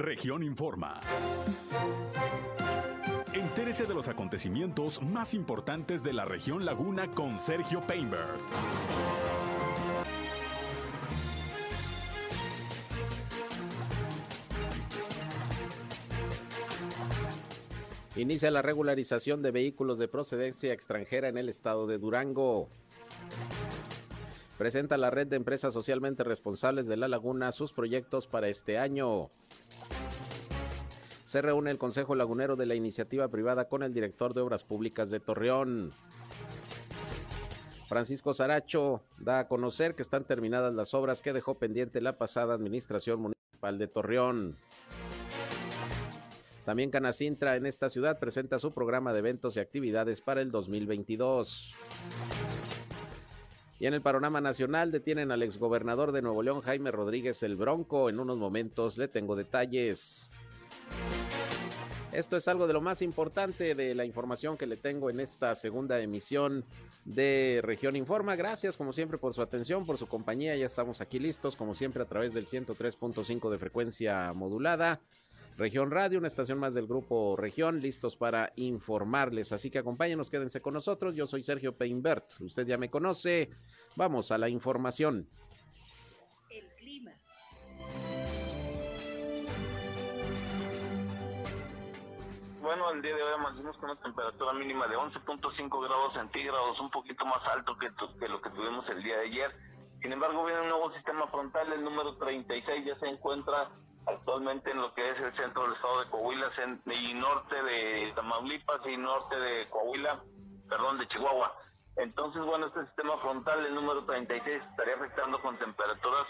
Región Informa. Entérese de los acontecimientos más importantes de la región Laguna con Sergio Painberg. Inicia la regularización de vehículos de procedencia extranjera en el estado de Durango. Presenta la red de empresas socialmente responsables de La Laguna sus proyectos para este año. Se reúne el Consejo Lagunero de la Iniciativa Privada con el director de Obras Públicas de Torreón. Francisco Saracho da a conocer que están terminadas las obras que dejó pendiente la pasada administración municipal de Torreón. También Canacintra en esta ciudad presenta su programa de eventos y actividades para el 2022. Y en el panorama nacional detienen al exgobernador de Nuevo León, Jaime Rodríguez el Bronco. En unos momentos le tengo detalles. Esto es algo de lo más importante de la información que le tengo en esta segunda emisión de Región Informa. Gracias como siempre por su atención, por su compañía. Ya estamos aquí listos como siempre a través del 103.5 de frecuencia modulada. Región Radio, una estación más del grupo Región, listos para informarles. Así que acompáñenos, quédense con nosotros. Yo soy Sergio Peinbert, usted ya me conoce. Vamos a la información. Bueno, el día de hoy amanecimos con una temperatura mínima de 11.5 grados centígrados, un poquito más alto que, que lo que tuvimos el día de ayer. Sin embargo, viene un nuevo sistema frontal, el número 36 ya se encuentra actualmente en lo que es el centro del estado de Coahuila y norte de Tamaulipas y norte de Coahuila, perdón, de Chihuahua. Entonces, bueno, este sistema frontal, el número 36, estaría afectando con temperaturas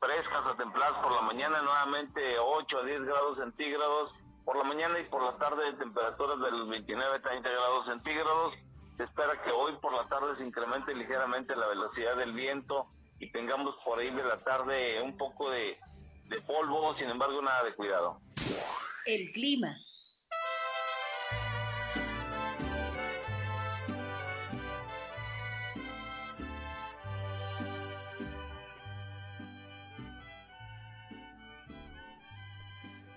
frescas a templadas por la mañana, nuevamente 8 a 10 grados centígrados, por la mañana y por la tarde temperaturas de los 29 a 30 grados centígrados. Se espera que hoy por la tarde se incremente ligeramente la velocidad del viento y tengamos por ahí de la tarde un poco de de polvo, sin embargo nada de cuidado. El clima.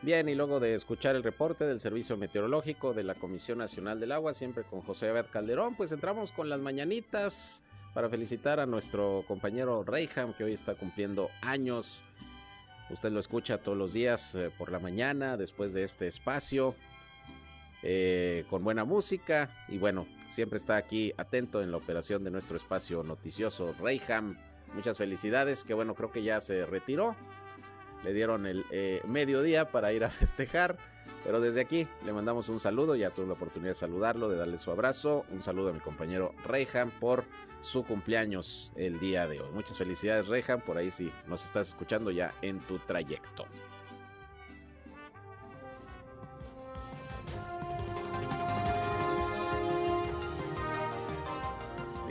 Bien, y luego de escuchar el reporte del Servicio Meteorológico de la Comisión Nacional del Agua, siempre con José Abad Calderón, pues entramos con las mañanitas para felicitar a nuestro compañero Reyham, que hoy está cumpliendo años. Usted lo escucha todos los días eh, por la mañana, después de este espacio, eh, con buena música. Y bueno, siempre está aquí atento en la operación de nuestro espacio noticioso Reyham. Muchas felicidades, que bueno, creo que ya se retiró. Le dieron el eh, mediodía para ir a festejar. Pero desde aquí le mandamos un saludo, ya tuve la oportunidad de saludarlo, de darle su abrazo. Un saludo a mi compañero Reyham por su cumpleaños el día de hoy. Muchas felicidades, Rejan, por ahí si nos estás escuchando ya en tu trayecto.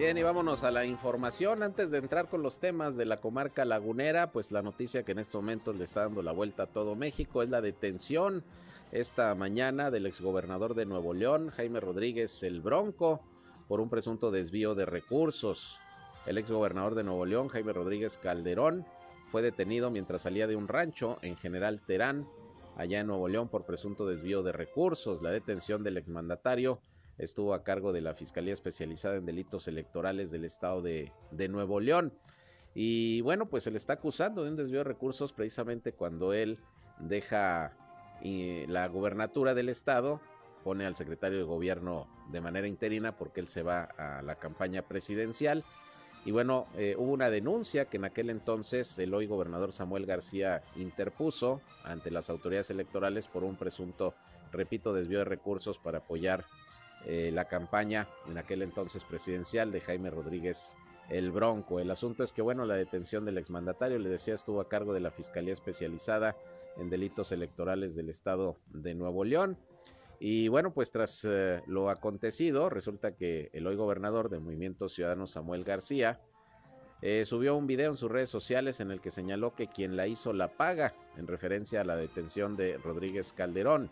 Bien, y vámonos a la información. Antes de entrar con los temas de la comarca lagunera, pues la noticia que en estos momentos le está dando la vuelta a todo México es la detención esta mañana del exgobernador de Nuevo León, Jaime Rodríguez el Bronco por un presunto desvío de recursos. El exgobernador de Nuevo León, Jaime Rodríguez Calderón, fue detenido mientras salía de un rancho en General Terán, allá en Nuevo León, por presunto desvío de recursos. La detención del exmandatario estuvo a cargo de la Fiscalía Especializada en Delitos Electorales del Estado de, Nuevo León. Y bueno, pues se le está acusando de un desvío de recursos precisamente cuando él deja eh, la gubernatura del Estado pone al secretario de gobierno de manera interina porque él se va a la campaña presidencial. Y bueno, eh, hubo una denuncia que en aquel entonces el hoy gobernador Samuel García interpuso ante las autoridades electorales por un presunto, repito, desvío de recursos para apoyar eh, la campaña en aquel entonces presidencial de Jaime Rodríguez el Bronco. El asunto es que, bueno, la detención del exmandatario, le decía, estuvo a cargo de la Fiscalía Especializada en Delitos Electorales del Estado de Nuevo León. Y bueno, pues tras eh, lo acontecido, resulta que el hoy gobernador del Movimiento Ciudadano Samuel García eh, subió un video en sus redes sociales en el que señaló que quien la hizo la paga, en referencia a la detención de Rodríguez Calderón.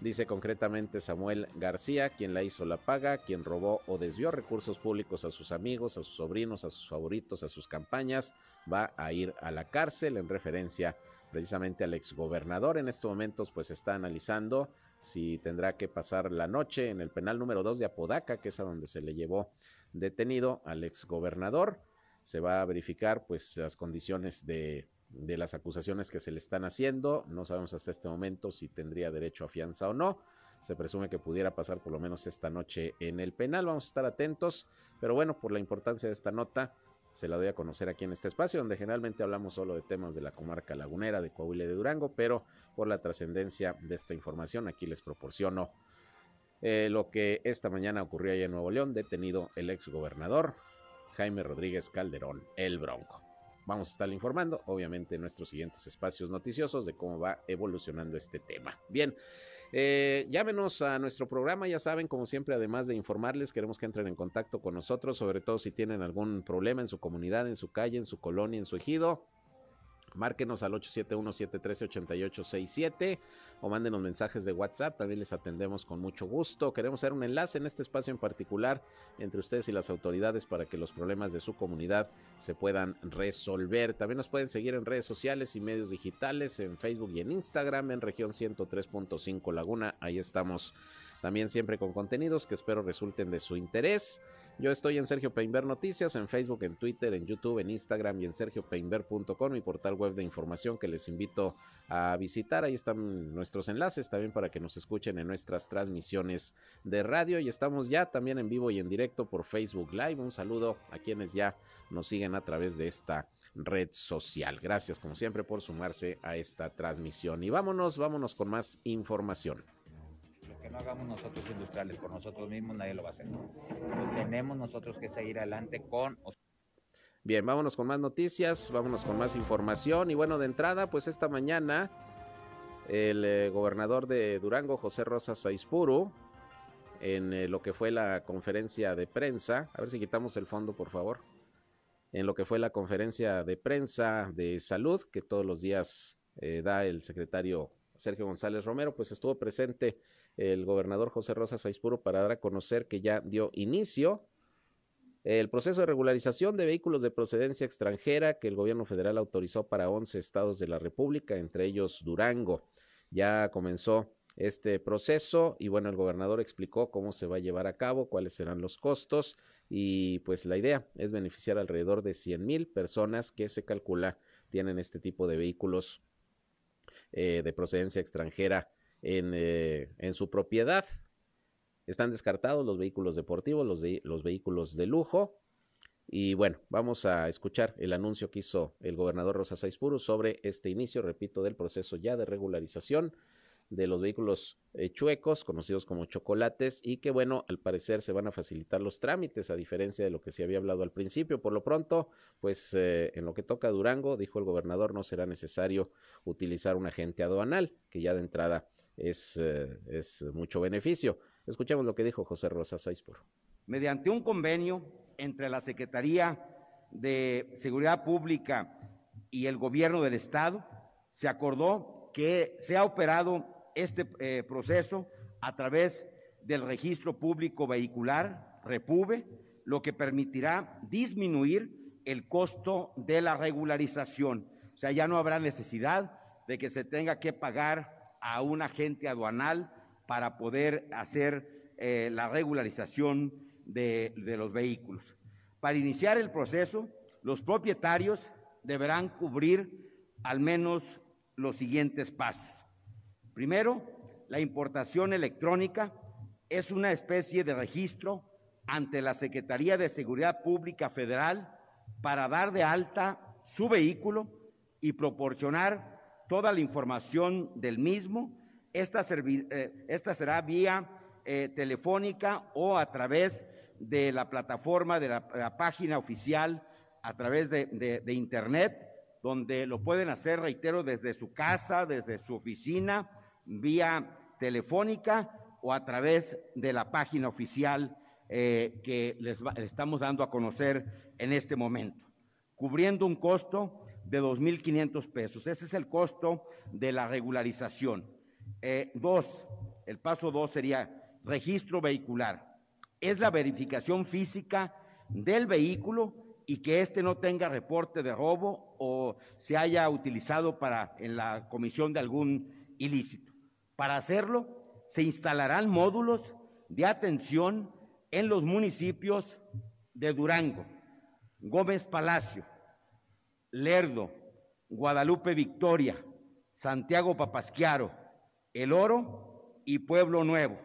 Dice concretamente Samuel García, quien la hizo la paga, quien robó o desvió recursos públicos a sus amigos, a sus sobrinos, a sus favoritos, a sus campañas, va a ir a la cárcel en referencia precisamente al exgobernador. En estos momentos pues está analizando si tendrá que pasar la noche en el penal número 2 de Apodaca, que es a donde se le llevó detenido al exgobernador. Se va a verificar pues las condiciones de, de las acusaciones que se le están haciendo. No sabemos hasta este momento si tendría derecho a fianza o no. Se presume que pudiera pasar por lo menos esta noche en el penal. Vamos a estar atentos. Pero bueno, por la importancia de esta nota, se la doy a conocer aquí en este espacio, donde generalmente hablamos solo de temas de la comarca lagunera, de Coahuila y de Durango, pero por la trascendencia de esta información, aquí les proporciono eh, lo que esta mañana ocurrió allá en Nuevo León, detenido el ex gobernador Jaime Rodríguez Calderón, el Bronco. Vamos a estar informando, obviamente, en nuestros siguientes espacios noticiosos de cómo va evolucionando este tema. Bien, eh, llámenos a nuestro programa, ya saben, como siempre, además de informarles, queremos que entren en contacto con nosotros, sobre todo si tienen algún problema en su comunidad, en su calle, en su colonia, en su ejido. Márquenos al 871-713-8867 o mándenos mensajes de WhatsApp, también les atendemos con mucho gusto. Queremos hacer un enlace en este espacio en particular entre ustedes y las autoridades para que los problemas de su comunidad se puedan resolver. También nos pueden seguir en redes sociales y medios digitales, en Facebook y en Instagram, en región 103.5 Laguna. Ahí estamos también siempre con contenidos que espero resulten de su interés. Yo estoy en Sergio Peinber Noticias, en Facebook, en Twitter, en YouTube, en Instagram y en sergiopeinber.com, mi portal web de información que les invito a visitar. Ahí están nuestros enlaces también para que nos escuchen en nuestras transmisiones de radio. Y estamos ya también en vivo y en directo por Facebook Live. Un saludo a quienes ya nos siguen a través de esta red social. Gracias como siempre por sumarse a esta transmisión. Y vámonos, vámonos con más información que no hagamos nosotros industriales por nosotros mismos, nadie lo va a hacer. tenemos nosotros que seguir adelante con... Bien, vámonos con más noticias, vámonos con más información. Y bueno, de entrada, pues esta mañana el eh, gobernador de Durango, José Rosas Saispuru, en eh, lo que fue la conferencia de prensa, a ver si quitamos el fondo, por favor, en lo que fue la conferencia de prensa de salud que todos los días eh, da el secretario Sergio González Romero, pues estuvo presente el gobernador José Rosa Saispuro para dar a conocer que ya dio inicio el proceso de regularización de vehículos de procedencia extranjera que el gobierno federal autorizó para 11 estados de la República, entre ellos Durango. Ya comenzó este proceso y bueno, el gobernador explicó cómo se va a llevar a cabo, cuáles serán los costos y pues la idea es beneficiar alrededor de 100 mil personas que se calcula tienen este tipo de vehículos eh, de procedencia extranjera eh, en, su propiedad. Están descartados los vehículos deportivos, los, los vehículos de lujo. Y bueno, vamos a escuchar el anuncio que hizo el gobernador Rosa Saispuru sobre este inicio, repito, del proceso ya de regularización de los vehículos eh, chuecos, conocidos como chocolates, y que bueno, al parecer se van a facilitar los trámites, a diferencia de lo que se había hablado al principio. Por lo pronto, pues eh, en lo que toca a Durango, dijo el gobernador, no será necesario utilizar un agente aduanal, que ya de entrada es, eh, es mucho beneficio. Escuchemos lo que dijo José Rosa Saispur. Mediante un convenio entre la Secretaría de Seguridad Pública y el Gobierno del Estado, se acordó que se ha operado este eh, proceso a través del Registro Público Vehicular, REPUVE, lo que permitirá disminuir el costo de la regularización. O sea, ya no habrá necesidad de que se tenga que pagar a un agente aduanal para poder hacer eh, la regularización de, de los vehículos. Para iniciar el proceso, los propietarios deberán cubrir al menos los siguientes pasos. Primero, la importación electrónica es una especie de registro ante la Secretaría de Seguridad Pública Federal para dar de alta su vehículo y proporcionar toda la información del mismo. Esta, eh, esta será vía eh, telefónica o a través de la plataforma de la, página oficial, a través de, Internet, donde lo pueden hacer, reitero, desde su casa, desde su oficina, vía telefónica o a través de la página oficial eh, que les, les, estamos dando a conocer en este momento, cubriendo un costo de 2.500 pesos. Ese es el costo de la regularización. Eh, dos, el paso dos sería registro vehicular. Es la verificación física del vehículo y que éste no tenga reporte de robo o se haya utilizado para en la comisión de algún ilícito. Para hacerlo, se instalarán módulos de atención en los municipios de Durango, Gómez Palacio, Lerdo, Guadalupe Victoria, Santiago Papasquiaro, El Oro y Pueblo Nuevo.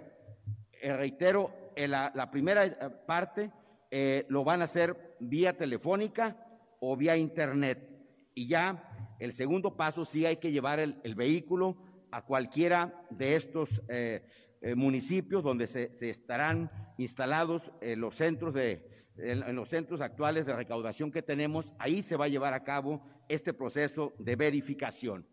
Eh, reitero, la, la, primera eh, parte eh, lo van a hacer vía telefónica o vía internet. Y ya el segundo paso sí hay que llevar el, vehículo a cualquiera de estos eh, eh, municipios donde se, se estarán instalados los centros de, en los centros actuales de recaudación que tenemos, ahí se va a llevar a cabo este proceso de verificación.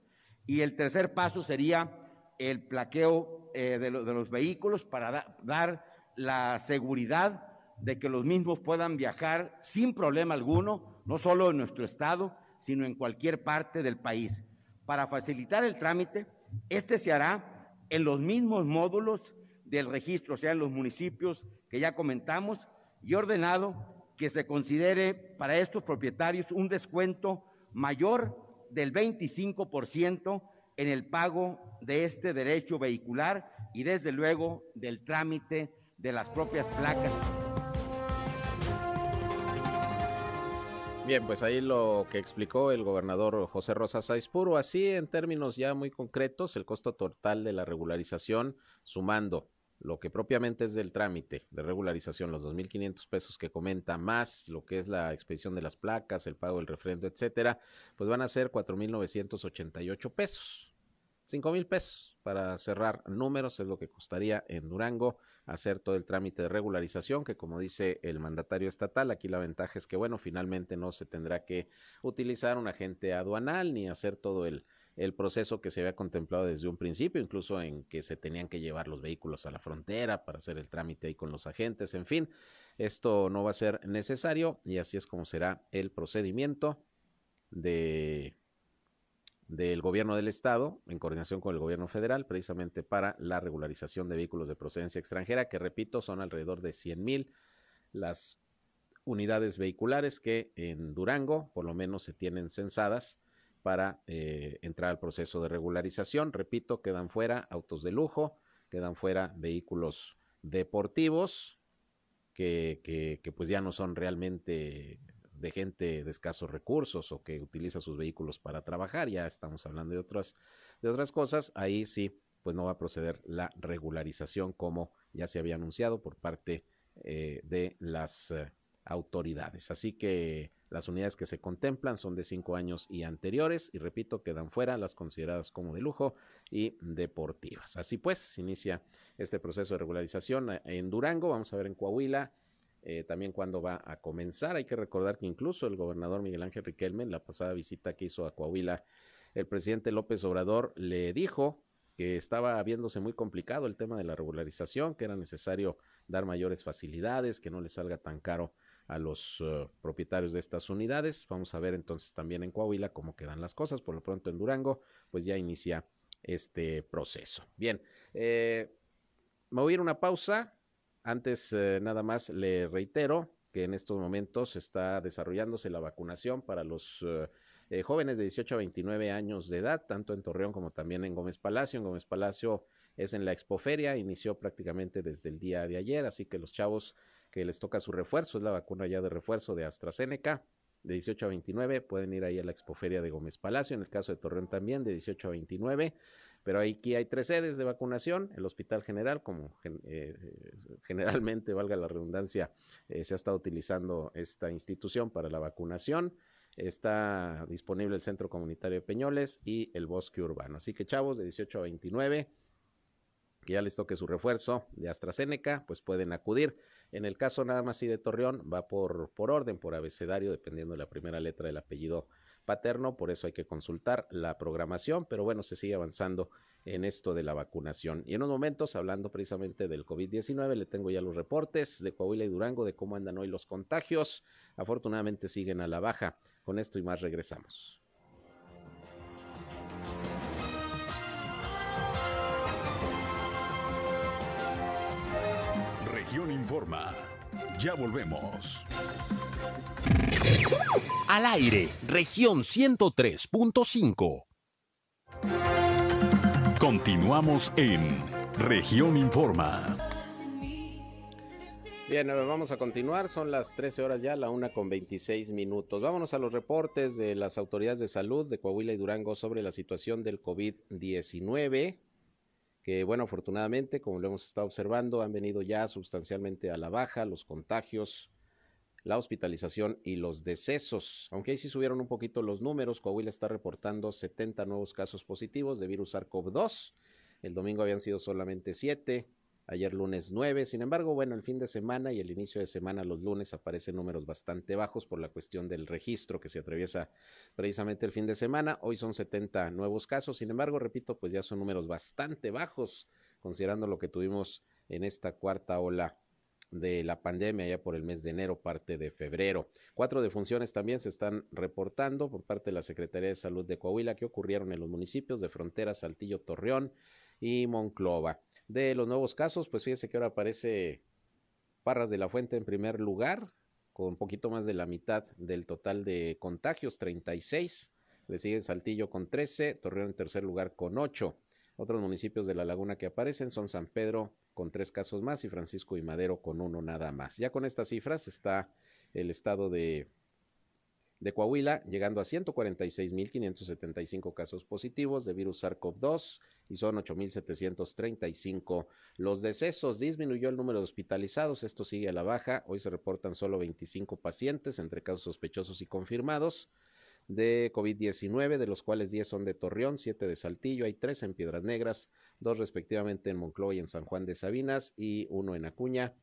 Y el tercer paso sería el plaqueo eh, de, lo, de, los vehículos para da, dar la seguridad de que los mismos puedan viajar sin problema alguno, no solo en nuestro estado, sino en cualquier parte del país. Para facilitar el trámite, este se hará en los mismos módulos del registro, o sea, en los municipios que ya comentamos, y ordenado que se considere para estos propietarios un descuento mayor del 25% en el pago de este derecho vehicular y desde luego del trámite de las propias placas. Bien, pues ahí lo que explicó el gobernador José Rosa Saizpuro, así en términos ya muy concretos, el costo total de la regularización, sumando lo que propiamente es del trámite de regularización, los 2.500 pesos que comenta, más lo que es la expedición de las placas, el pago del refrendo, etcétera, pues van a ser 4.988 pesos. 5 mil pesos para cerrar números es lo que costaría en Durango hacer todo el trámite de regularización, que como dice el mandatario estatal, aquí la ventaja es que, bueno, finalmente no se tendrá que utilizar un agente aduanal ni hacer todo el, el proceso que se había contemplado desde un principio, incluso en que se tenían que llevar los vehículos a la frontera para hacer el trámite ahí con los agentes, en fin, esto no va a ser necesario y así es como será el procedimiento de del gobierno del estado en coordinación con el gobierno federal precisamente para la regularización de vehículos de procedencia extranjera que repito son alrededor de 100 mil las unidades vehiculares que en Durango por lo menos se tienen censadas para eh, entrar al proceso de regularización. Repito quedan fuera autos de lujo quedan fuera vehículos deportivos que, pues ya no son realmente de gente de escasos recursos o que utiliza sus vehículos para trabajar, ya estamos hablando de otras, de otras cosas, ahí sí, pues no va a proceder la regularización como ya se había anunciado por parte eh, de las eh, autoridades. Así que las unidades que se contemplan son de cinco años y anteriores y repito, quedan fuera las consideradas como de lujo y deportivas. Así pues, inicia este proceso de regularización eh, en Durango, vamos a ver en Coahuila eh, también cuándo va a comenzar. Hay que recordar que incluso el gobernador Miguel Ángel Riquelme, en la pasada visita que hizo a Coahuila, el presidente López Obrador le dijo que estaba viéndose muy complicado el tema de la regularización, que era necesario dar mayores facilidades, que no le salga tan caro a los uh, propietarios de estas unidades. Vamos a ver entonces también en Coahuila cómo quedan las cosas. Por lo pronto en Durango, pues ya inicia este proceso. Bien, eh, me voy a ir una pausa. Antes, eh, nada más le reitero que en estos momentos está desarrollándose la vacunación para los eh, jóvenes de 18 a 29 años de edad, tanto en Torreón como también en Gómez Palacio. En Gómez Palacio es en la expoferia, inició prácticamente desde el día de ayer, así que los chavos que les toca su refuerzo, es la vacuna ya de refuerzo de AstraZeneca, de 18 a 29, pueden ir ahí a la expoferia de Gómez Palacio, en el caso de Torreón también, de 18 a 29 pero aquí hay tres sedes de vacunación, el Hospital General, como eh, generalmente, valga la redundancia, eh, se ha estado utilizando esta institución para la vacunación. Está disponible el Centro Comunitario de Peñoles y el Bosque Urbano. Así que chavos de 18 a 29, que ya les toque su refuerzo de AstraZeneca, pues pueden acudir. En el caso nada más y de Torreón, va por, por orden, por abecedario, dependiendo de la primera letra del apellido paterno, por eso hay que consultar la programación, pero bueno, se sigue avanzando en esto de la vacunación. Y en unos momentos, hablando precisamente del COVID-19, le tengo ya los reportes de Coahuila y Durango de cómo andan hoy los contagios. Afortunadamente siguen a la baja. Con esto y más regresamos. Región Informa. Ya volvemos. Al aire, región 103.5. Continuamos en región informa. Bien, vamos a continuar. Son las 13 horas ya, la una con 26 minutos. Vámonos a los reportes de las autoridades de salud de Coahuila y Durango sobre la situación del COVID-19, que bueno, afortunadamente, como lo hemos estado observando, han venido ya sustancialmente a la baja los contagios, la hospitalización y los decesos. Aunque ahí sí subieron un poquito los números, Coahuila está reportando 70 nuevos casos positivos de virus SARS-CoV-2. El domingo habían sido solamente 7 ayer lunes 9. Sin embargo, bueno, el fin de semana y el inicio de semana, los lunes, aparecen números bastante bajos por la cuestión del registro que se atraviesa precisamente el fin de semana. Hoy son 70 nuevos casos. Sin embargo, repito, pues ya son números bastante bajos, considerando lo que tuvimos en esta cuarta ola de la pandemia ya por el mes de enero, parte de febrero. Cuatro defunciones también se están reportando por parte de la Secretaría de Salud de Coahuila que ocurrieron en los municipios de Frontera, Saltillo, Torreón y Monclova de los nuevos casos, pues fíjese que ahora aparece Parras de la Fuente en primer lugar, con un poquito más de la mitad del total de contagios, 36. Le sigue Saltillo con 13, Torreón en tercer lugar con 8. Otros municipios de la laguna que aparecen son San Pedro con tres casos más y Francisco y Madero con uno nada más. Ya con estas cifras está el estado de de Coahuila, llegando a 146.575 casos positivos de virus SARS-CoV-2 y son 8.735 los decesos. Disminuyó el número de hospitalizados, esto sigue a la baja. Hoy se reportan solo 25 pacientes entre casos sospechosos y confirmados de COVID-19, de los cuales 10 son de Torreón, 7 de Saltillo, hay 3 en Piedras Negras, 2 respectivamente en Moncloa y en San Juan de Sabinas y uno en Acuña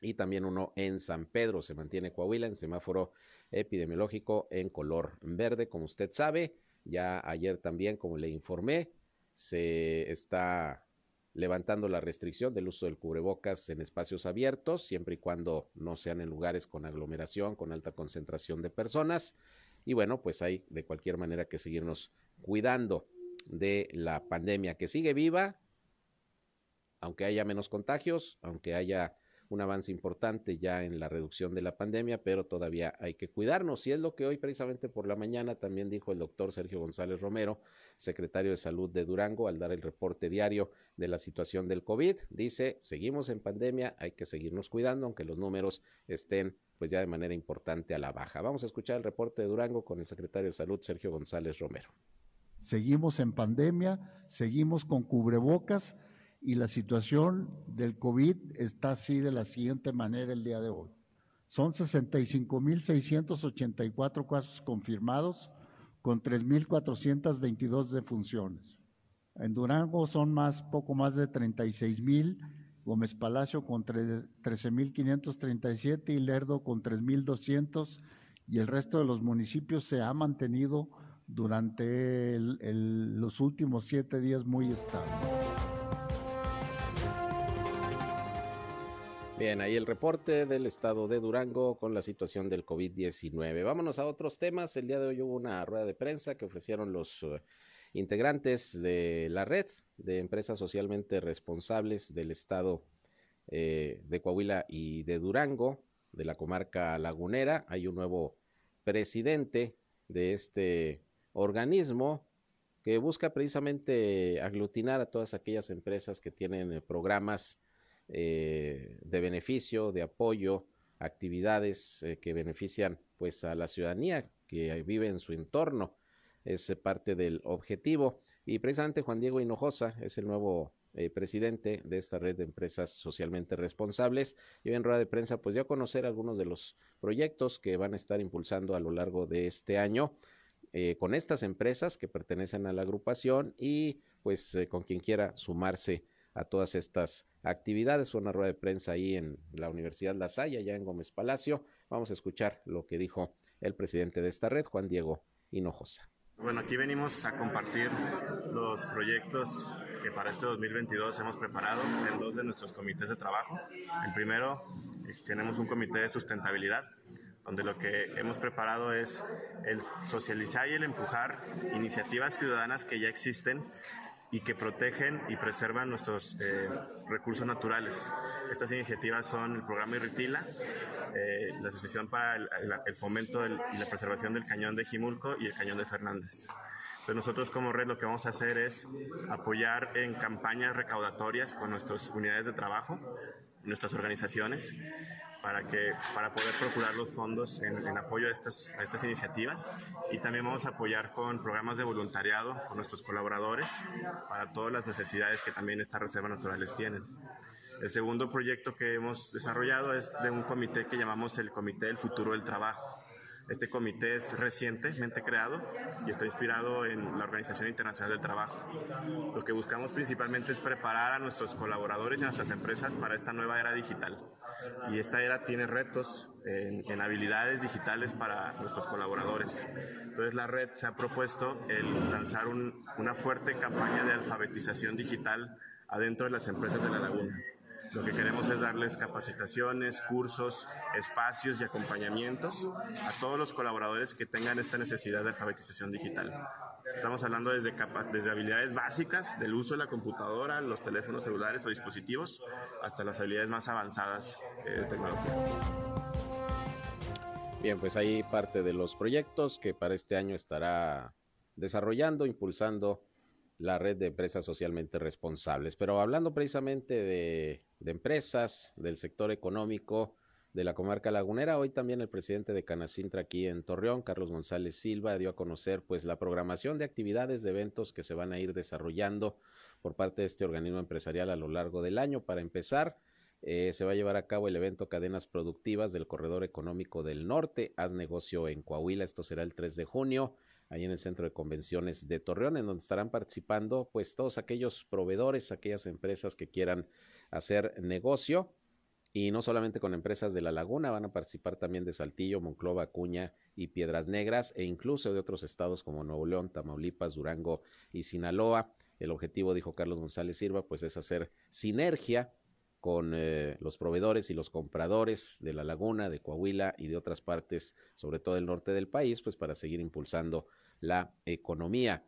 y también uno en San Pedro. Se mantiene Coahuila en semáforo epidemiológico en color verde, como usted sabe. Ya ayer también, como le informé, se está levantando la restricción del uso del cubrebocas en espacios abiertos, siempre y cuando no sean en lugares con aglomeración, con alta concentración de personas. Y bueno, pues hay de cualquier manera que seguirnos cuidando de la pandemia que sigue viva, aunque haya menos contagios, aunque haya un avance importante ya en la reducción de la pandemia, pero todavía hay que cuidarnos. Y es lo que hoy precisamente por la mañana también dijo el doctor Sergio González Romero, secretario de Salud de Durango, al dar el reporte diario de la situación del COVID. Dice, seguimos en pandemia, hay que seguirnos cuidando, aunque los números estén pues ya de manera importante a la baja. Vamos a escuchar el reporte de Durango con el secretario de Salud, Sergio González Romero. Seguimos en pandemia, seguimos con cubrebocas y la situación del COVID está así de la siguiente manera el día de hoy. Son 65.684 casos confirmados con 3.422 defunciones. En Durango son más, poco más de 36.000, Gómez Palacio con 13.537 y Lerdo con 3.200 y el resto de los municipios se ha mantenido durante los últimos siete días muy estable. Bien, ahí el reporte del estado de Durango con la situación del COVID-19. Vámonos a otros temas. El día de hoy hubo una rueda de prensa que ofrecieron los uh, integrantes de la red de empresas socialmente responsables del estado eh, de Coahuila y de Durango, de la comarca lagunera. Hay un nuevo presidente de este organismo que busca precisamente aglutinar a todas aquellas empresas que tienen eh, programas eh, de beneficio, de apoyo, actividades eh, que benefician pues a la ciudadanía que vive en su entorno. Es parte del objetivo. Y precisamente Juan Diego Hinojosa es el nuevo eh, presidente de esta red de empresas socialmente responsables. Y en rueda de prensa, pues ya conocer algunos de los proyectos que van a estar impulsando a lo largo de este año con estas empresas que pertenecen a la agrupación y pues con quien quiera sumarse a todas estas actividades. Fue una rueda de prensa ahí en la Universidad La Salle, ya en Gómez Palacio. Vamos a escuchar lo que dijo el presidente de esta red, Juan Diego Hinojosa. Bueno, aquí venimos a compartir los proyectos que para este 2022 hemos preparado en dos de nuestros comités de trabajo. El primero, eh, tenemos un comité de sustentabilidad, donde lo que hemos preparado es el socializar y el empujar iniciativas ciudadanas que ya existen y que protegen y preservan nuestros eh, recursos naturales. Estas iniciativas son el programa Irritila, eh, la Asociación para el, Fomento y la Preservación del Cañón de Jimulco y el Cañón de Fernández. Entonces nosotros como red lo que vamos a hacer es apoyar en campañas recaudatorias con nuestras unidades de trabajo, nuestras organizaciones, para, que, para poder procurar los fondos en, apoyo a estas, a estas iniciativas y también vamos a apoyar con programas de voluntariado con nuestros colaboradores para todas las necesidades que también estas reservas naturales tienen. El segundo proyecto que hemos desarrollado es de un comité que llamamos el Comité del Futuro del Trabajo. Este comité es recientemente creado y está inspirado en la Organización Internacional del Trabajo. Lo que buscamos principalmente es preparar a nuestros colaboradores y a nuestras empresas para esta nueva era digital. Y esta era tiene retos en, habilidades digitales para nuestros colaboradores. Entonces la red se ha propuesto el lanzar una fuerte campaña de alfabetización digital adentro de las empresas de la laguna. Lo que queremos es darles capacitaciones, cursos, espacios y acompañamientos a todos los colaboradores que tengan esta necesidad de alfabetización digital. Estamos hablando desde, desde habilidades básicas del uso de la computadora, los teléfonos celulares o dispositivos, hasta las habilidades más avanzadas eh, de tecnología. Bien, pues ahí parte de los proyectos que para este año estará desarrollando, impulsando la red de empresas socialmente responsables. Pero hablando precisamente de, empresas, del sector económico de la comarca lagunera, hoy también el presidente de Canacintra aquí en Torreón, Carlos González Silva, dio a conocer pues la programación de actividades, de eventos que se van a ir desarrollando por parte de este organismo empresarial a lo largo del año. Para empezar, eh, se va a llevar a cabo el evento Cadenas Productivas del Corredor Económico del Norte. Haz negocio en Coahuila. Esto será el 3 de junio ahí en el Centro de Convenciones de Torreón, en donde estarán participando pues todos aquellos proveedores, aquellas empresas que quieran hacer negocio. Y no solamente con empresas de La Laguna, van a participar también de Saltillo, Monclova, Acuña y Piedras Negras, e incluso de otros estados como Nuevo León, Tamaulipas, Durango y Sinaloa. El objetivo, dijo Carlos González Silva, pues es hacer sinergia con eh, los proveedores y los compradores de la laguna, de Coahuila y de otras partes, sobre todo del norte del país, pues para seguir impulsando la economía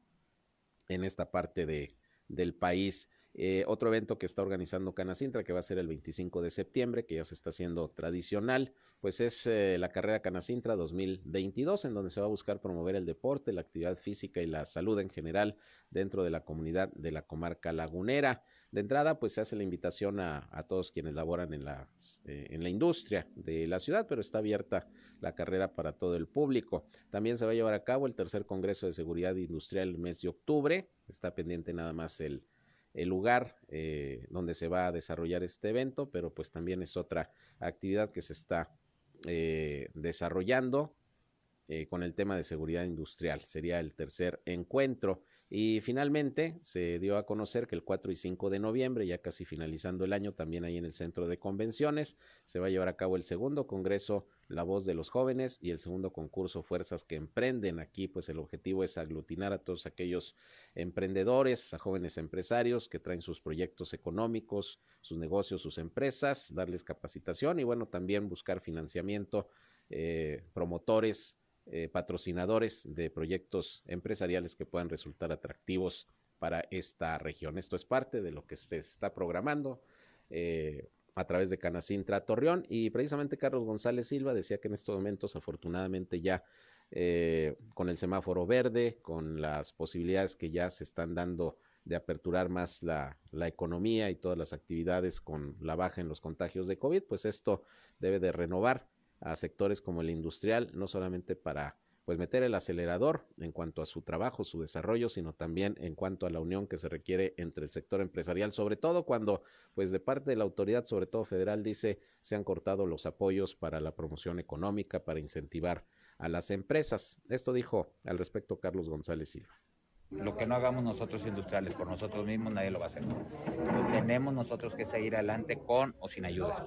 en esta parte de, del país. Eh, otro evento que está organizando Canacintra, que va a ser el 25 de septiembre, que ya se está haciendo tradicional, pues es eh, la carrera Canacintra 2022, en donde se va a buscar promover el deporte, la actividad física y la salud en general dentro de la comunidad de la comarca lagunera. De entrada, pues se hace la invitación a, todos quienes laboran en la, eh, en la industria de la ciudad, pero está abierta la carrera para todo el público. También se va a llevar a cabo el tercer Congreso de Seguridad Industrial el mes de octubre. Está pendiente nada más el, lugar eh, donde se va a desarrollar este evento, pero pues también es otra actividad que se está eh, desarrollando con el tema de seguridad industrial. Sería el tercer encuentro. Y finalmente se dio a conocer que el 4 y 5 de noviembre, ya casi finalizando el año, también ahí en el centro de convenciones, se va a llevar a cabo el segundo Congreso La Voz de los Jóvenes y el segundo concurso Fuerzas que Emprenden. Aquí pues el objetivo es aglutinar a todos aquellos emprendedores, a jóvenes empresarios que traen sus proyectos económicos, sus negocios, sus empresas, darles capacitación y bueno, también buscar financiamiento, eh, promotores eh, patrocinadores de proyectos empresariales que puedan resultar atractivos para esta región. Esto es parte de lo que se está programando eh, a través de Canacintra Torreón y precisamente Carlos González Silva decía que en estos momentos afortunadamente ya eh, con el semáforo verde, con las posibilidades que ya se están dando de aperturar más la, la, economía y todas las actividades con la baja en los contagios de COVID, pues esto debe de renovar a sectores como el industrial, no solamente para pues meter el acelerador en cuanto a su trabajo, su desarrollo, sino también en cuanto a la unión que se requiere entre el sector empresarial, sobre todo cuando pues de parte de la autoridad, sobre todo federal, dice se han cortado los apoyos para la promoción económica, para incentivar a las empresas. Esto dijo al respecto Carlos González Silva. Lo que no hagamos nosotros industriales por nosotros mismos, nadie lo va a hacer. tenemos nosotros que seguir adelante con o sin ayuda.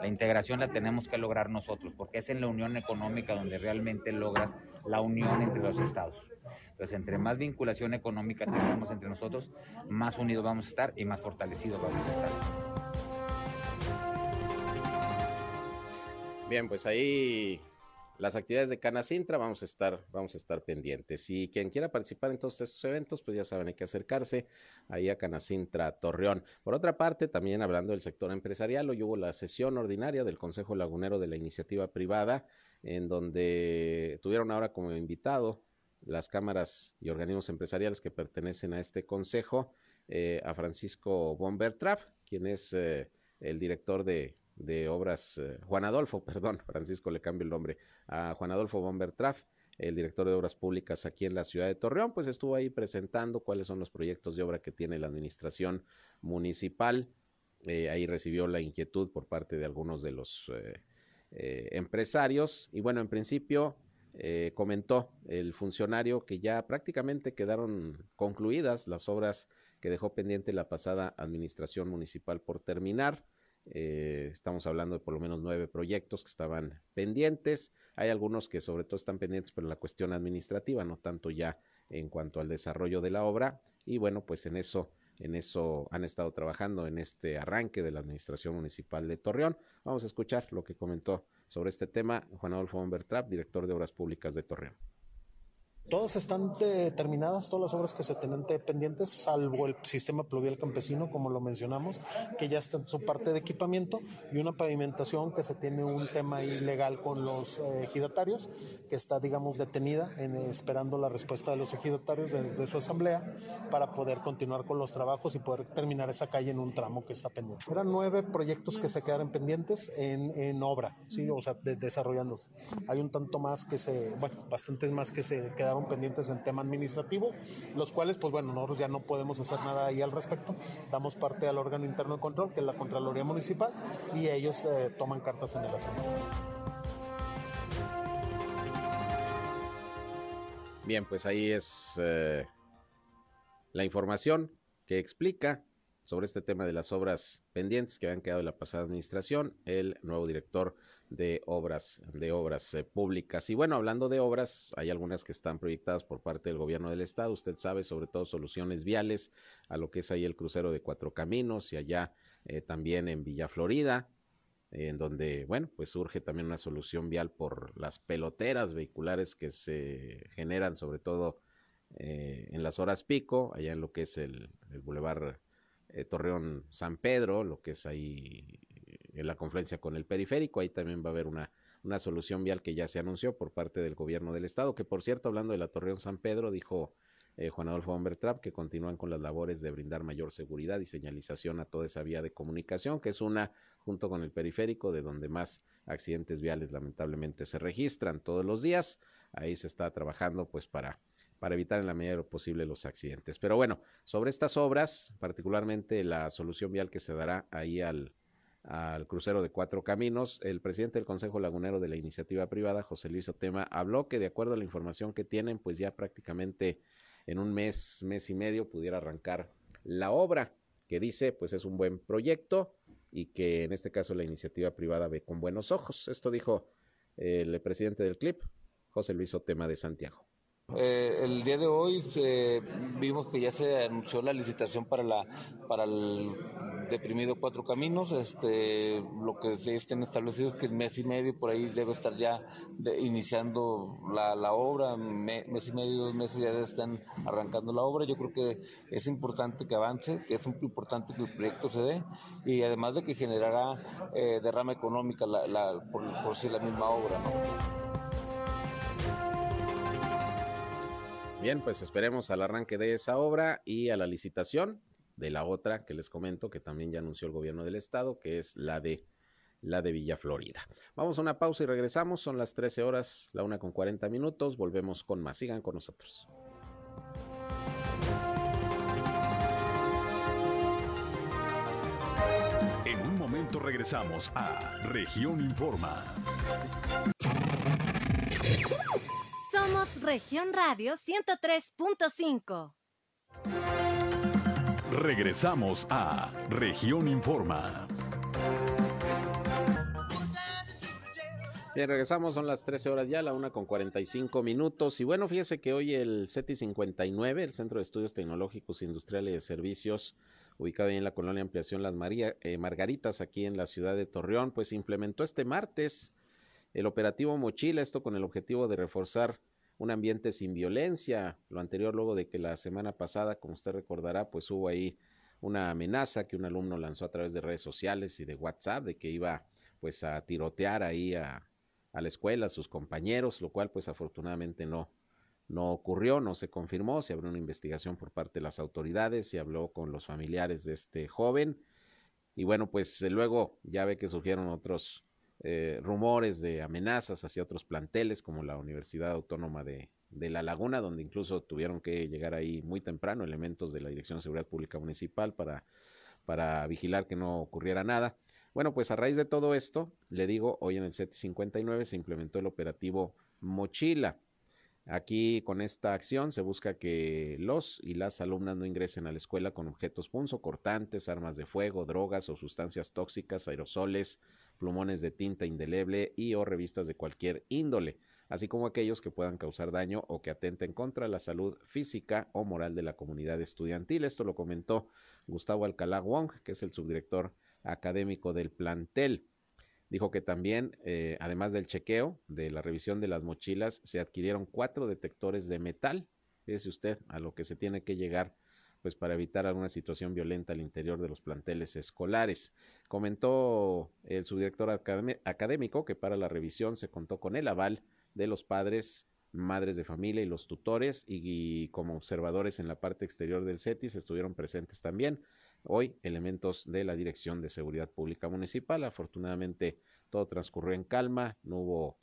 La integración la tenemos que lograr nosotros, porque es en la unión económica donde realmente logras la unión entre los estados. Entonces, entre más vinculación económica tengamos entre nosotros, más unidos vamos a estar y más fortalecidos vamos a estar. Bien, pues ahí las actividades de Canacintra, vamos a estar, vamos a estar pendientes. Y quien quiera participar en todos estos eventos, pues ya saben, hay que acercarse ahí a Canacintra Torreón. Por otra parte, también hablando del sector empresarial, hoy hubo la sesión ordinaria del Consejo Lagunero de la Iniciativa Privada, en donde tuvieron ahora como invitado las cámaras y organismos empresariales que pertenecen a este consejo, eh, a Francisco Bombertrap, quien es eh, el director de de obras, eh, Juan Adolfo, perdón, Francisco le cambio el nombre, a Juan Adolfo Bombertraf, el director de obras públicas aquí en la ciudad de Torreón, pues estuvo ahí presentando cuáles son los proyectos de obra que tiene la administración municipal. Eh, ahí recibió la inquietud por parte de algunos de los eh, empresarios y bueno, en principio comentó el funcionario que ya prácticamente quedaron concluidas las obras que dejó pendiente la pasada administración municipal por terminar. Eh, estamos hablando de por lo menos nueve proyectos que estaban pendientes. Hay algunos que sobre todo están pendientes por la cuestión administrativa, no tanto ya en cuanto al desarrollo de la obra. Y bueno, pues en eso, en eso han estado trabajando en este arranque de la Administración Municipal de Torreón. Vamos a escuchar lo que comentó sobre este tema Juan Adolfo Bombertrap, director de Obras Públicas de Torreón. Todas están terminadas, todas las obras que se tienen pendientes, salvo el sistema pluvial campesino, como lo mencionamos, que ya está en su parte de equipamiento, y una pavimentación que se tiene un tema ilegal con los eh, ejidatarios, que está, digamos, detenida en, esperando la respuesta de los ejidatarios de, su asamblea para poder continuar con los trabajos y poder terminar esa calle en un tramo que está pendiente. Eran nueve proyectos que se quedaron pendientes en, obra, ¿sí? o sea, desarrollándose. Hay un tanto más que se, bueno, bastantes más que se quedaron pendientes en tema administrativo, los cuales, pues bueno, nosotros ya no podemos hacer nada ahí al respecto. Damos parte al órgano interno de control, que es la Contraloría Municipal, y ellos eh, toman cartas en el asunto. Bien, pues ahí es eh, la información que explica sobre este tema de las obras pendientes que habían quedado en la pasada administración, el nuevo director de obras, de obras eh, públicas. Y bueno, hablando de obras, hay algunas que están proyectadas por parte del gobierno del estado. Usted sabe, sobre todo soluciones viales a lo que es ahí el crucero de Cuatro Caminos y allá eh, también en Villa Florida, en donde, bueno, pues surge también una solución vial por las peloteras vehiculares que se generan, sobre todo eh, en las horas pico, allá en lo que es el, el Boulevard Torreón San Pedro, lo que es ahí en la confluencia con el periférico. Ahí también va a haber una, una solución vial que ya se anunció por parte del gobierno del estado, que por cierto, hablando de la Torreón San Pedro, dijo eh, Juan Adolfo Bombertrap que continúan con las labores de brindar mayor seguridad y señalización a toda esa vía de comunicación, que es una, junto con el periférico, de donde más accidentes viales lamentablemente se registran todos los días. Ahí se está trabajando pues para para evitar en la medida de lo posible los accidentes. Pero bueno, sobre estas obras, particularmente la solución vial que se dará ahí al, al crucero de cuatro caminos. El presidente del Consejo Lagunero de la Iniciativa Privada, José Luis Otema, habló que de acuerdo a la información que tienen, pues ya prácticamente en un mes, mes y medio pudiera arrancar la obra, que dice pues es un buen proyecto y que en este caso la iniciativa privada ve con buenos ojos. Esto dijo el presidente del CLIP, José Luis Otema de Santiago. Eh, el día de hoy vimos que ya se anunció la licitación para la para el deprimido Cuatro Caminos. Este, lo que se estén establecido es que en mes y medio por ahí debe estar ya iniciando la, la obra, mes y medio, dos meses ya están arrancando la obra. Yo creo que es importante que avance, que es importante que el proyecto se dé y además de que generará eh, derrama económica la, por, por sí la misma obra. Bien, pues esperemos al arranque de esa obra y a la licitación de la otra que les comento, que también ya anunció el gobierno del estado, que es la de la de Villa Florida. Vamos a una pausa y regresamos. Son las 13 horas, la una con 40 minutos. Volvemos con más. Sigan con nosotros. En un momento regresamos a Región Informa. Somos Región Radio 103.5. Regresamos a Región Informa. Bien, regresamos, son las 13 horas ya, la una con 45 minutos. Y bueno, fíjese que hoy el CETI 59, el Centro de Estudios Tecnológicos, Industriales y de Servicios, ubicado ahí en la colonia Ampliación Las María, eh, Margaritas, aquí en la ciudad de Torreón, pues implementó este martes el operativo Mochila, esto con el objetivo de reforzar un ambiente sin violencia. Lo anterior luego de que la semana pasada, como usted recordará, pues hubo ahí una amenaza que un alumno lanzó a través de redes sociales y de WhatsApp de que iba pues a tirotear ahí a, a la escuela, a sus compañeros, lo cual pues afortunadamente no, no ocurrió, no se confirmó, se abrió una investigación por parte de las autoridades, se habló con los familiares de este joven y bueno, pues luego ya ve que surgieron otros eh, rumores de amenazas hacia otros planteles como la Universidad Autónoma de, de, La Laguna, donde incluso tuvieron que llegar ahí muy temprano elementos de la Dirección de Seguridad Pública Municipal para, para vigilar que no ocurriera nada. Bueno, pues a raíz de todo esto, le digo, hoy en el set 59 se implementó el operativo Mochila. Aquí con esta acción se busca que los y las alumnas no ingresen a la escuela con objetos punzocortantes, armas de fuego, drogas o sustancias tóxicas, aerosoles, plumones de tinta indeleble y o revistas de cualquier índole, así como aquellos que puedan causar daño o que atenten contra la salud física o moral de la comunidad estudiantil. Esto lo comentó Gustavo Alcalá Wong, que es el subdirector académico del plantel. Dijo que también, eh, además del chequeo, de la revisión de las mochilas, se adquirieron cuatro detectores de metal. Fíjese usted a lo que se tiene que llegar pues para evitar alguna situación violenta al interior de los planteles escolares. Comentó el subdirector académico que para la revisión se contó con el aval de los padres, madres de familia y los tutores y como observadores en la parte exterior del CETIS estuvieron presentes también hoy elementos de la Dirección de Seguridad Pública Municipal. Afortunadamente todo transcurrió en calma, no hubo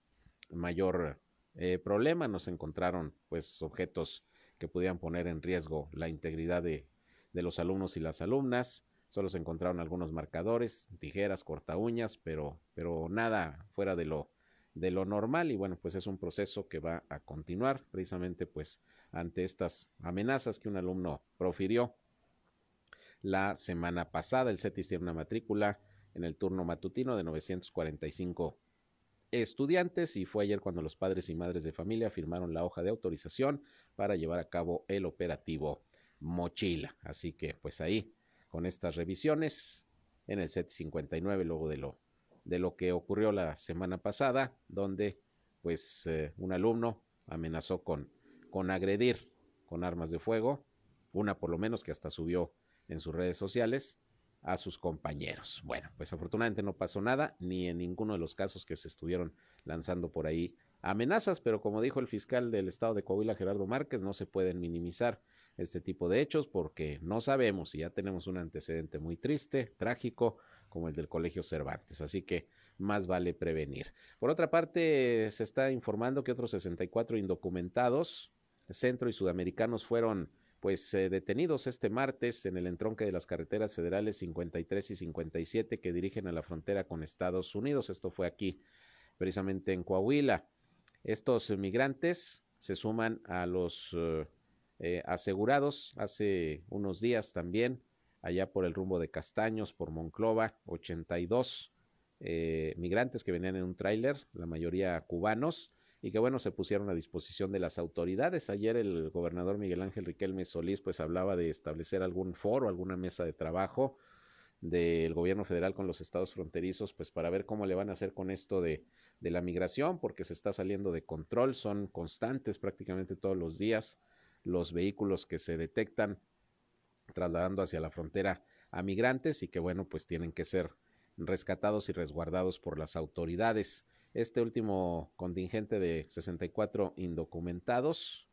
mayor eh, problema, no se encontraron pues objetos que pudieran poner en riesgo la integridad de, de los alumnos y las alumnas. Solo se encontraron algunos marcadores, tijeras, corta uñas, pero, pero nada fuera de lo, de lo normal y bueno, pues es un proceso que va a continuar precisamente pues ante estas amenazas que un alumno profirió la semana pasada. El CETIS tiene una matrícula en el turno matutino de 945 estudiantes y fue ayer cuando los padres y madres de familia firmaron la hoja de autorización para llevar a cabo el operativo Mochila. Así que pues ahí con estas revisiones en el set 59 luego de lo de lo que ocurrió la semana pasada donde pues eh, un alumno amenazó con con agredir con armas de fuego, una por lo menos que hasta subió en sus redes sociales a sus compañeros. Bueno, pues afortunadamente no pasó nada, ni en ninguno de los casos que se estuvieron lanzando por ahí amenazas, pero como dijo el fiscal del estado de Coahuila, Gerardo Márquez, no se pueden minimizar este tipo de hechos porque no sabemos y ya tenemos un antecedente muy triste, trágico, como el del Colegio Cervantes. Así que más vale prevenir. Por otra parte, se está informando que otros 64 indocumentados centro y sudamericanos fueron pues eh, detenidos este martes en el entronque de las carreteras federales 53 y 57 que dirigen a la frontera con Estados Unidos. Esto fue aquí, precisamente en Coahuila. Estos migrantes se suman a los eh, eh, asegurados hace unos días también, allá por el rumbo de Castaños, por Monclova, 82 migrantes que venían en un tráiler, la mayoría cubanos, y que bueno, se pusieron a disposición de las autoridades. Ayer el gobernador Miguel Ángel Riquelme Solís pues hablaba de establecer algún foro, alguna mesa de trabajo del gobierno federal con los estados fronterizos, pues para ver cómo le van a hacer con esto de, de la migración, porque se está saliendo de control, son constantes prácticamente todos los días los vehículos que se detectan trasladando hacia la frontera a migrantes y que bueno, pues tienen que ser rescatados y resguardados por las autoridades. Este último contingente de 64 indocumentados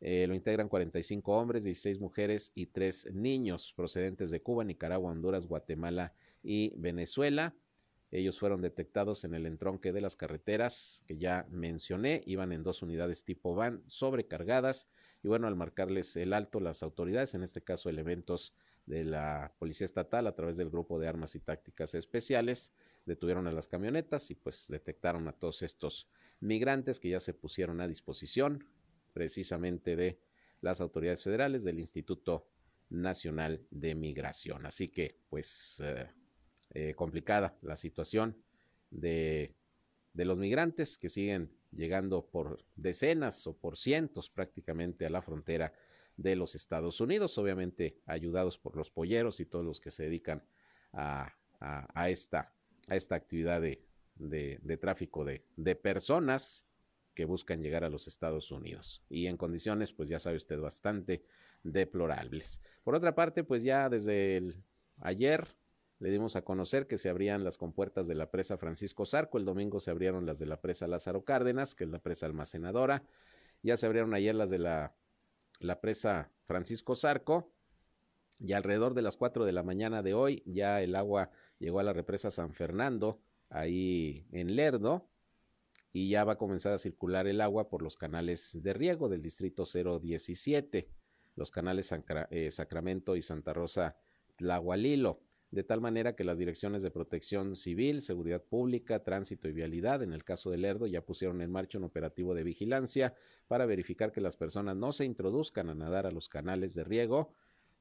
eh, lo integran 45 hombres, 16 mujeres y 3 niños procedentes de Cuba, Nicaragua, Honduras, Guatemala y Venezuela. Ellos fueron detectados en el entronque de las carreteras que ya mencioné, iban en dos unidades tipo van sobrecargadas y bueno, al marcarles el alto las autoridades, en este caso elementos de la Policía Estatal a través del Grupo de Armas y Tácticas Especiales, detuvieron a las camionetas y pues detectaron a todos estos migrantes que ya se pusieron a disposición precisamente de las autoridades federales del Instituto Nacional de Migración. Así que pues eh, eh, complicada la situación de, de los migrantes que siguen llegando por decenas o por cientos prácticamente a la frontera de los Estados Unidos, obviamente ayudados por los polleros y todos los que se dedican a, a, a esta a esta actividad de, de, tráfico de, de personas que buscan llegar a los Estados Unidos. Y en condiciones, pues ya sabe usted, bastante deplorables. Por otra parte, pues ya desde ayer le dimos a conocer que se abrían las compuertas de la presa Francisco Zarco, el domingo se abrieron las de la presa Lázaro Cárdenas, que es la presa almacenadora, ya se abrieron ayer las de la, la presa Francisco Zarco, y alrededor de las 4 de la mañana de hoy ya el agua llegó a la represa San Fernando, ahí en Lerdo, y ya va a comenzar a circular el agua por los canales de riego del distrito 017, los canales eh, Sacramento y Santa Rosa Tlahualilo, de tal manera que las direcciones de protección civil, seguridad pública, tránsito y vialidad, en el caso de Lerdo, ya pusieron en marcha un operativo de vigilancia para verificar que las personas no se introduzcan a nadar a los canales de riego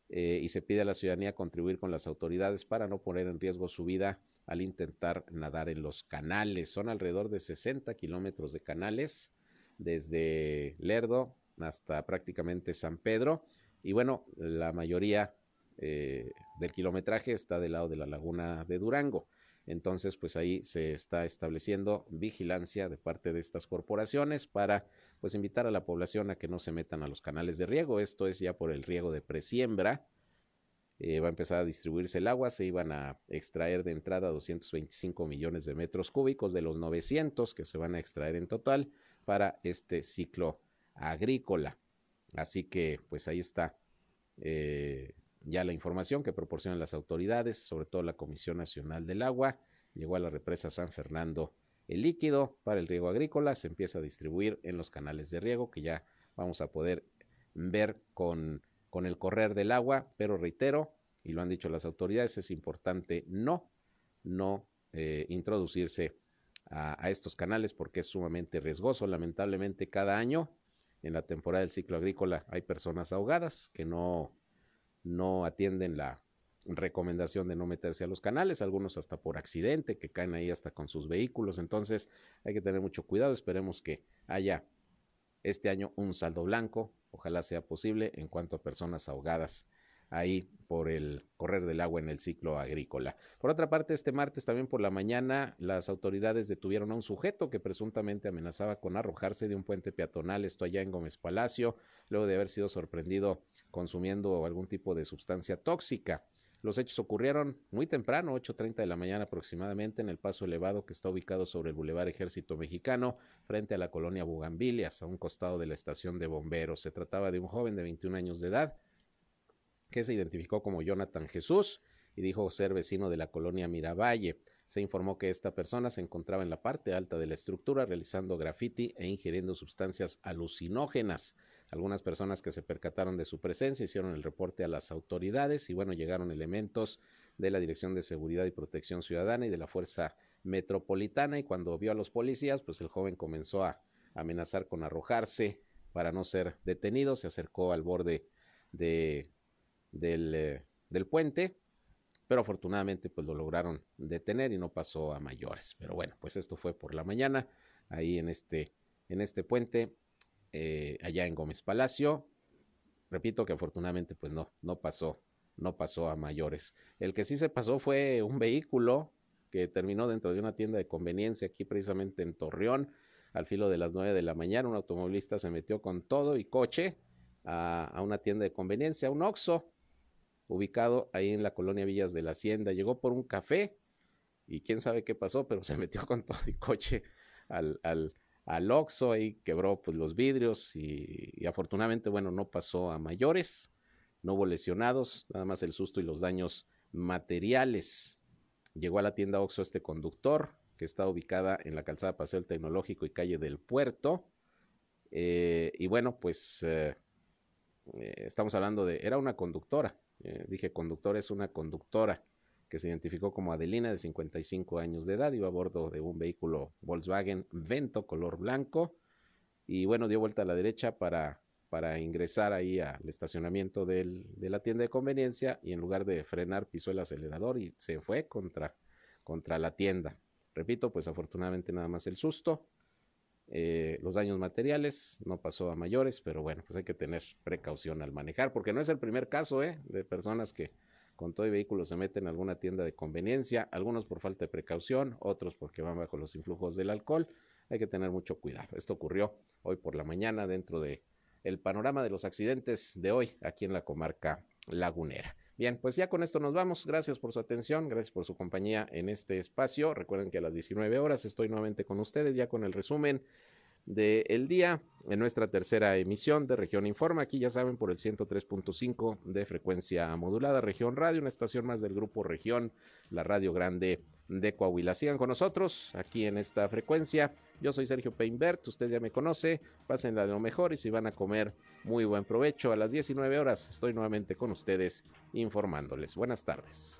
eh, y se pide a la ciudadanía contribuir con las autoridades para no poner en riesgo su vida al intentar nadar en los canales. Son alrededor de 60 kilómetros de canales desde Lerdo hasta prácticamente San Pedro. Y bueno, la mayoría eh, del kilometraje está del lado de la laguna de Durango. Entonces, pues ahí se está estableciendo vigilancia de parte de estas corporaciones para pues invitar a la población a que no se metan a los canales de riego. Esto es ya por el riego de presiembra eh, va a empezar a distribuirse el agua, se iban a extraer de entrada 225 millones de metros cúbicos de los 900 que se van a extraer en total para este ciclo agrícola. Así que pues ahí está eh, ya la información que proporcionan las autoridades, sobre todo la Comisión Nacional del Agua. Llegó a la represa San Fernando el líquido para el riego agrícola, se empieza a distribuir en los canales de riego que ya vamos a poder ver con con el correr del agua, pero reitero, y lo han dicho las autoridades, es importante no, no eh, introducirse a, estos canales porque es sumamente riesgoso. Lamentablemente cada año en la temporada del ciclo agrícola hay personas ahogadas que no, no atienden la recomendación de no meterse a los canales, algunos hasta por accidente, que caen ahí hasta con sus vehículos. Entonces hay que tener mucho cuidado. Esperemos que haya este año un saldo blanco, ojalá sea posible en cuanto a personas ahogadas ahí por el correr del agua en el ciclo agrícola. Por otra parte, este martes también por la mañana las autoridades detuvieron a un sujeto que presuntamente amenazaba con arrojarse de un puente peatonal, esto allá en Gómez Palacio, luego de haber sido sorprendido consumiendo algún tipo de sustancia tóxica. Los hechos ocurrieron muy temprano, 8.30 de la mañana aproximadamente, en el paso elevado que está ubicado sobre el Boulevard Ejército Mexicano, frente a la colonia Bugambilias, a un costado de la estación de bomberos. Se trataba de un joven de 21 años de edad que se identificó como Jonathan Jesús y dijo ser vecino de la colonia Miravalle. Se informó que esta persona se encontraba en la parte alta de la estructura realizando graffiti e ingiriendo sustancias alucinógenas. Algunas personas que se percataron de su presencia hicieron el reporte a las autoridades y bueno, llegaron elementos de la Dirección de Seguridad y Protección Ciudadana y de la Fuerza Metropolitana y cuando vio a los policías, pues el joven comenzó a amenazar con arrojarse para no ser detenido, se acercó al borde de, del, eh, del puente, pero afortunadamente pues lo lograron detener y no pasó a mayores. Pero bueno, pues esto fue por la mañana, ahí en este, en este puente eh, allá en Gómez Palacio. Repito que afortunadamente pues no, no pasó, no pasó a mayores. El que sí se pasó fue un vehículo que terminó dentro de una tienda de conveniencia aquí precisamente en Torreón al filo de las nueve de la mañana. Un automovilista se metió con todo y coche a, una tienda de conveniencia, un Oxxo, ubicado ahí en la colonia Villas de la Hacienda. Llegó por un café y quién sabe qué pasó, pero se metió con todo y coche al, al Oxxo y quebró pues los vidrios y, afortunadamente, bueno, no pasó a mayores, no hubo lesionados, nada más el susto y los daños materiales. Llegó a la tienda Oxxo este conductor, que está ubicada en la calzada Paseo Tecnológico y calle del Puerto. Eh, y bueno, pues eh, eh, estamos hablando de, era una conductora, dije conductor, es una conductora que se identificó como Adelina de 55 años de edad, iba a bordo de un vehículo Volkswagen Vento color blanco y bueno, dio vuelta a la derecha para, para ingresar ahí al estacionamiento del, de la tienda de conveniencia y en lugar de frenar pisó el acelerador y se fue contra, contra la tienda. Repito, pues afortunadamente nada más el susto. Eh, los daños materiales no pasó a mayores, pero bueno, pues hay que tener precaución al manejar, porque no es el primer caso ¿eh? de personas que con todo y vehículo se meten en alguna tienda de conveniencia, algunos por falta de precaución, otros porque van bajo los influjos del alcohol. Hay que tener mucho cuidado. Esto ocurrió hoy por la mañana dentro de el panorama de los accidentes de hoy aquí en la comarca lagunera. Bien, pues ya con esto nos vamos. Gracias por su atención, gracias por su compañía en este espacio. Recuerden que a las 19 horas estoy nuevamente con ustedes ya con el resumen del día en nuestra tercera emisión de Región Informa. Aquí ya saben por el 103.5 de frecuencia modulada Región Radio, una estación más del grupo Región, la Radio Grande de Coahuila. Sigan con nosotros aquí en esta frecuencia. Yo soy Sergio Peinbert, usted ya me conoce. Pásenla de lo mejor y si van a comer, muy buen provecho. A las 19 horas estoy nuevamente con ustedes informándoles. Buenas tardes.